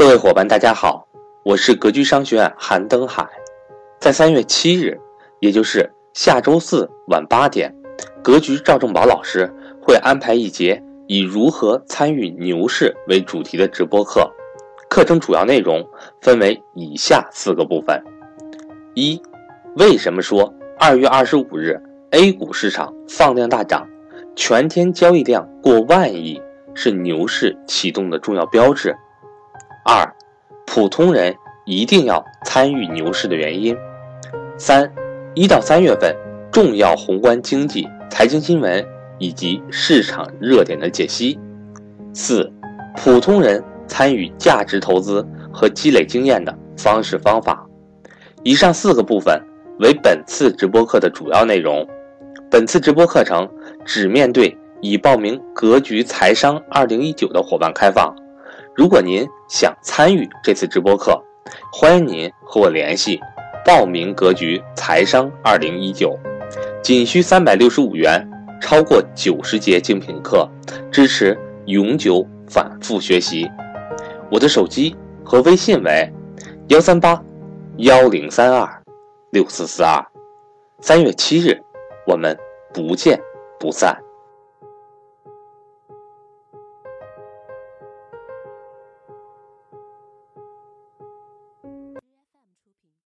各位伙伴，大家好，我是格局商学院韩登海。在三月七日，也就是下周四晚八点，格局赵正宝老师会安排一节以如何参与牛市为主题的直播课。课程主要内容分为以下四个部分：一、为什么说二月二十五日 A 股市场放量大涨，全天交易量过万亿是牛市启动的重要标志？二、普通人一定要参与牛市的原因。三、一到三月份重要宏观经济、财经新闻以及市场热点的解析。四、普通人参与价值投资和积累经验的方式方法。以上四个部分为本次直播课的主要内容。本次直播课程只面对已报名“格局财商二零一九”的伙伴开放。如果您想参与这次直播课，欢迎您和我联系，报名格局财商二零一九，仅需三百六十五元，超过九十节精品课，支持永久反复学习。我的手机和微信为幺三八幺零三二六四四二。三月七日，我们不见不散。